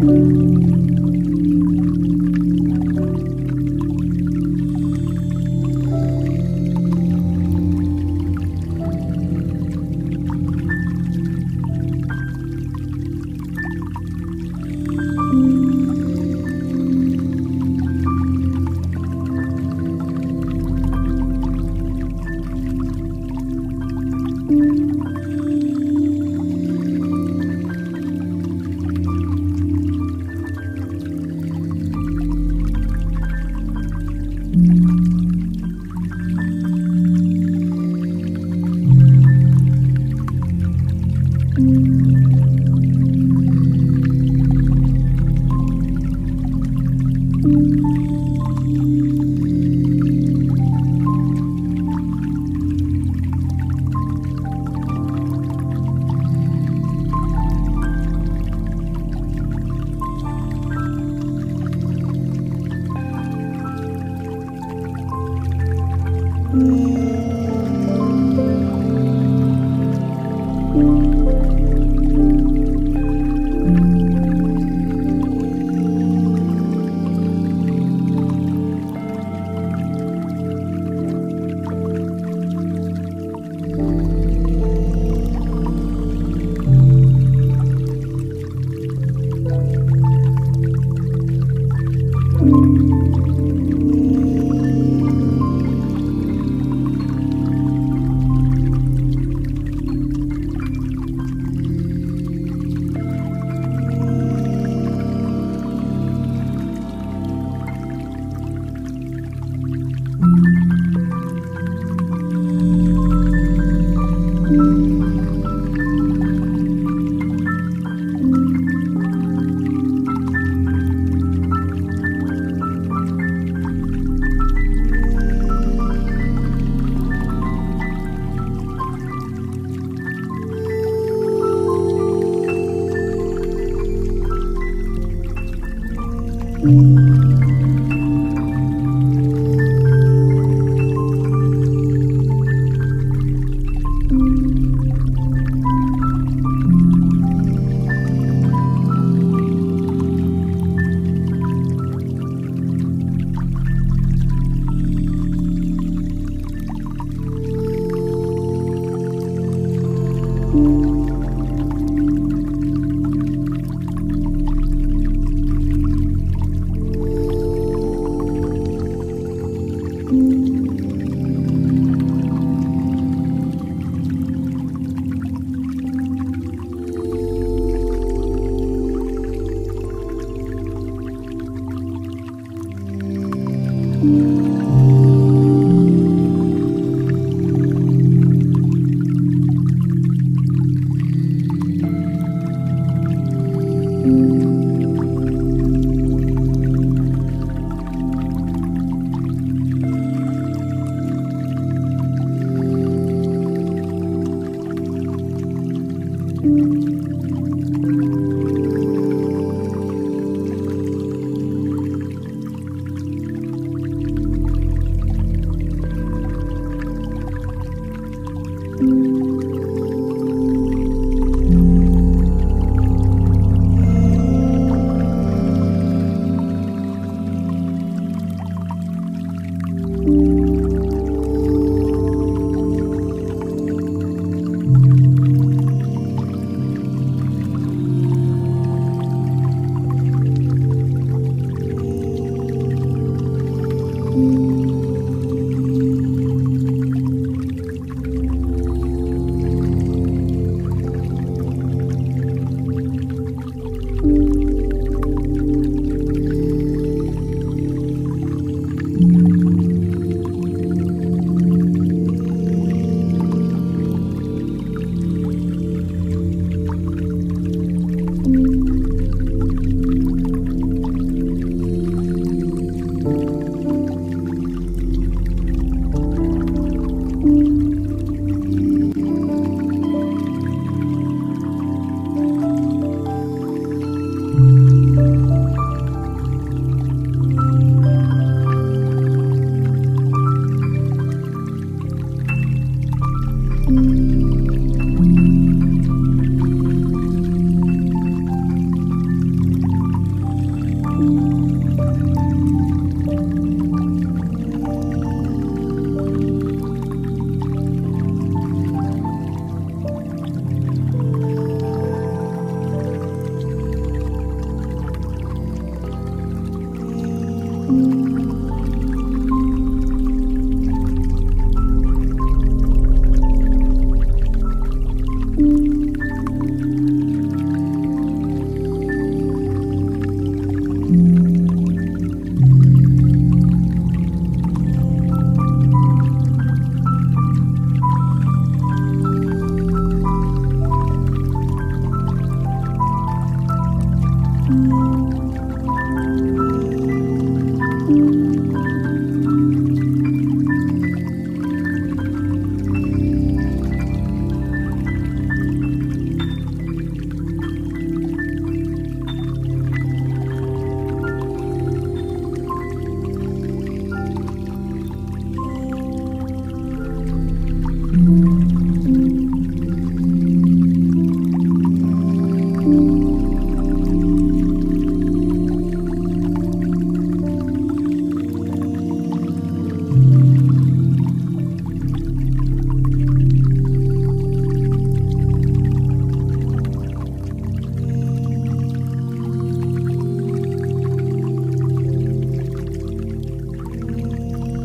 Música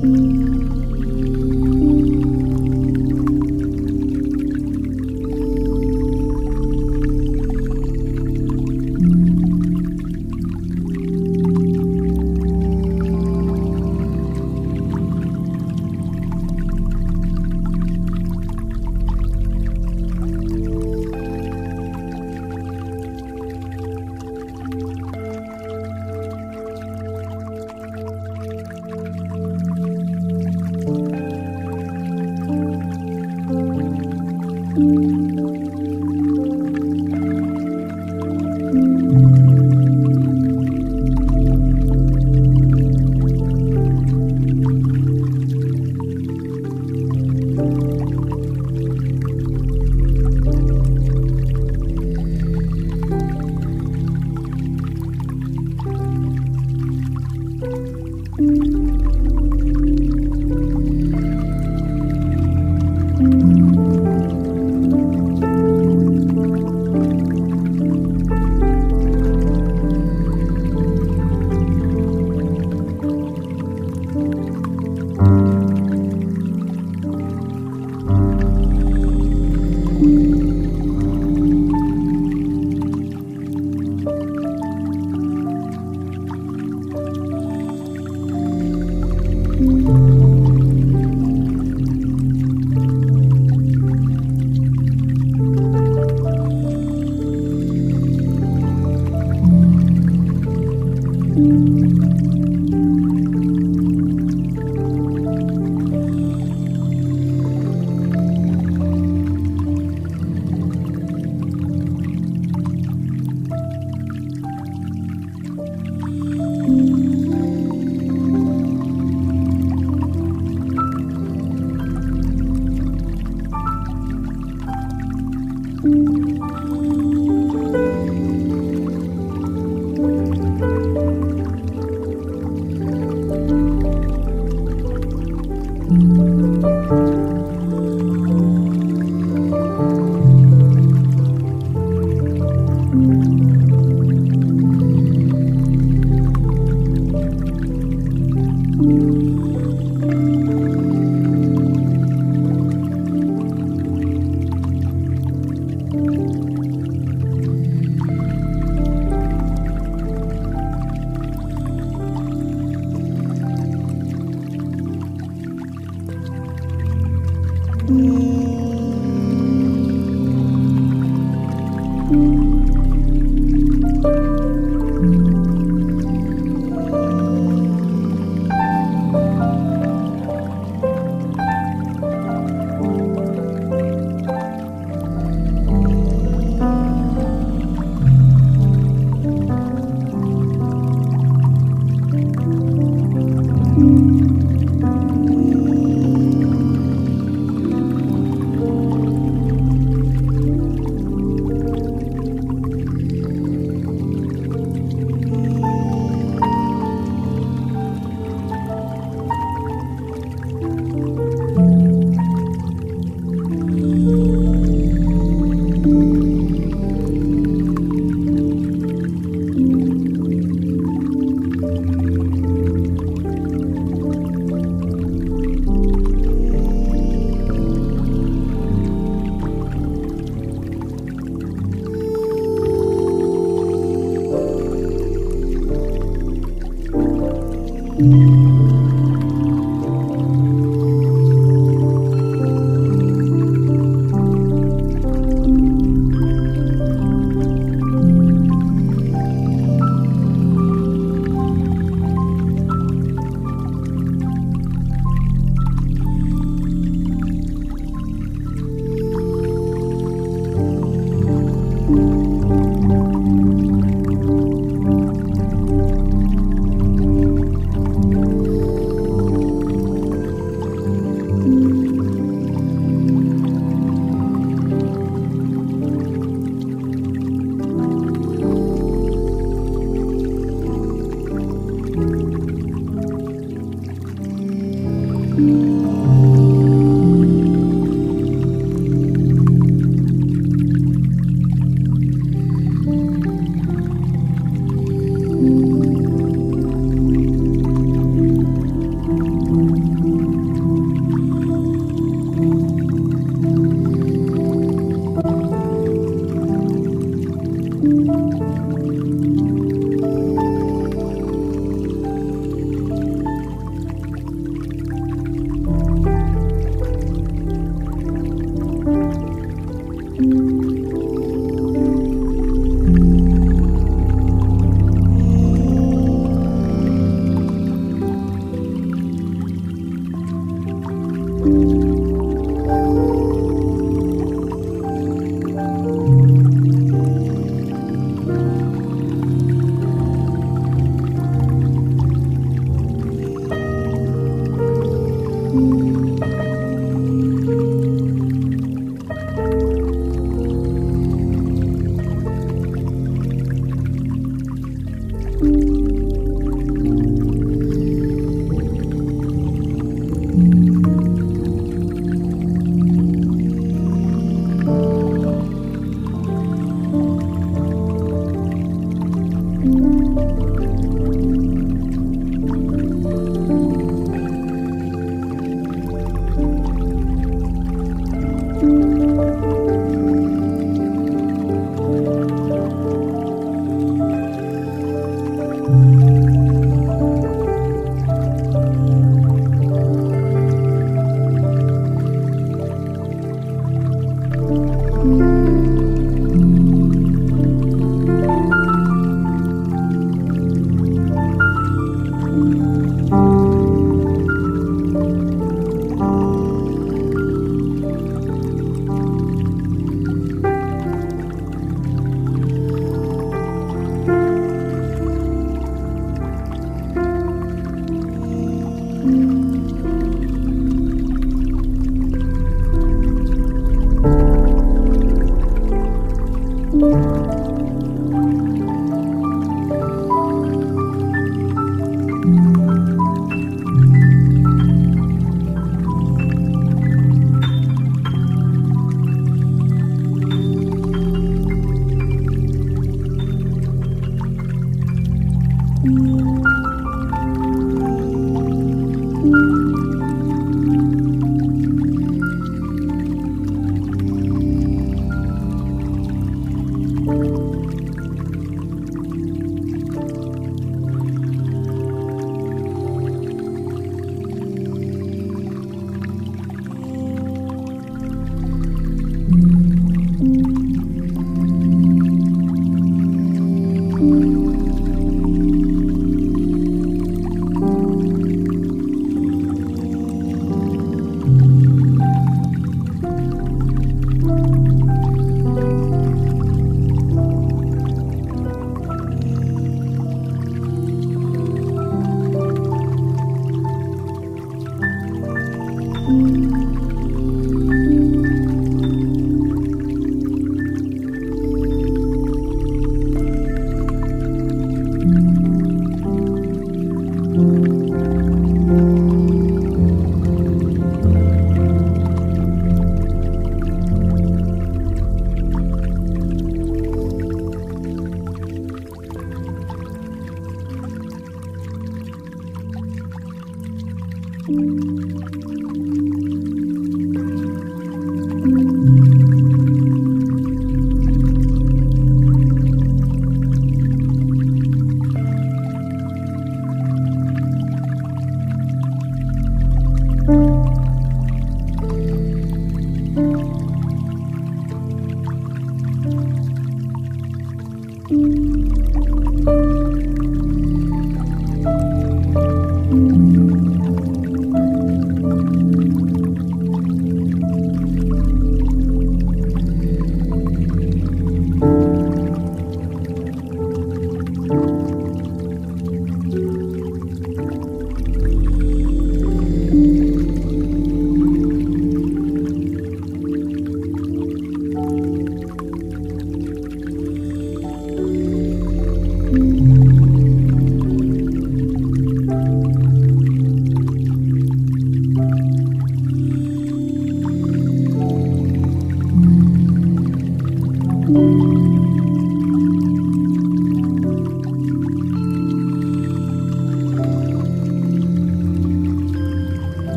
Música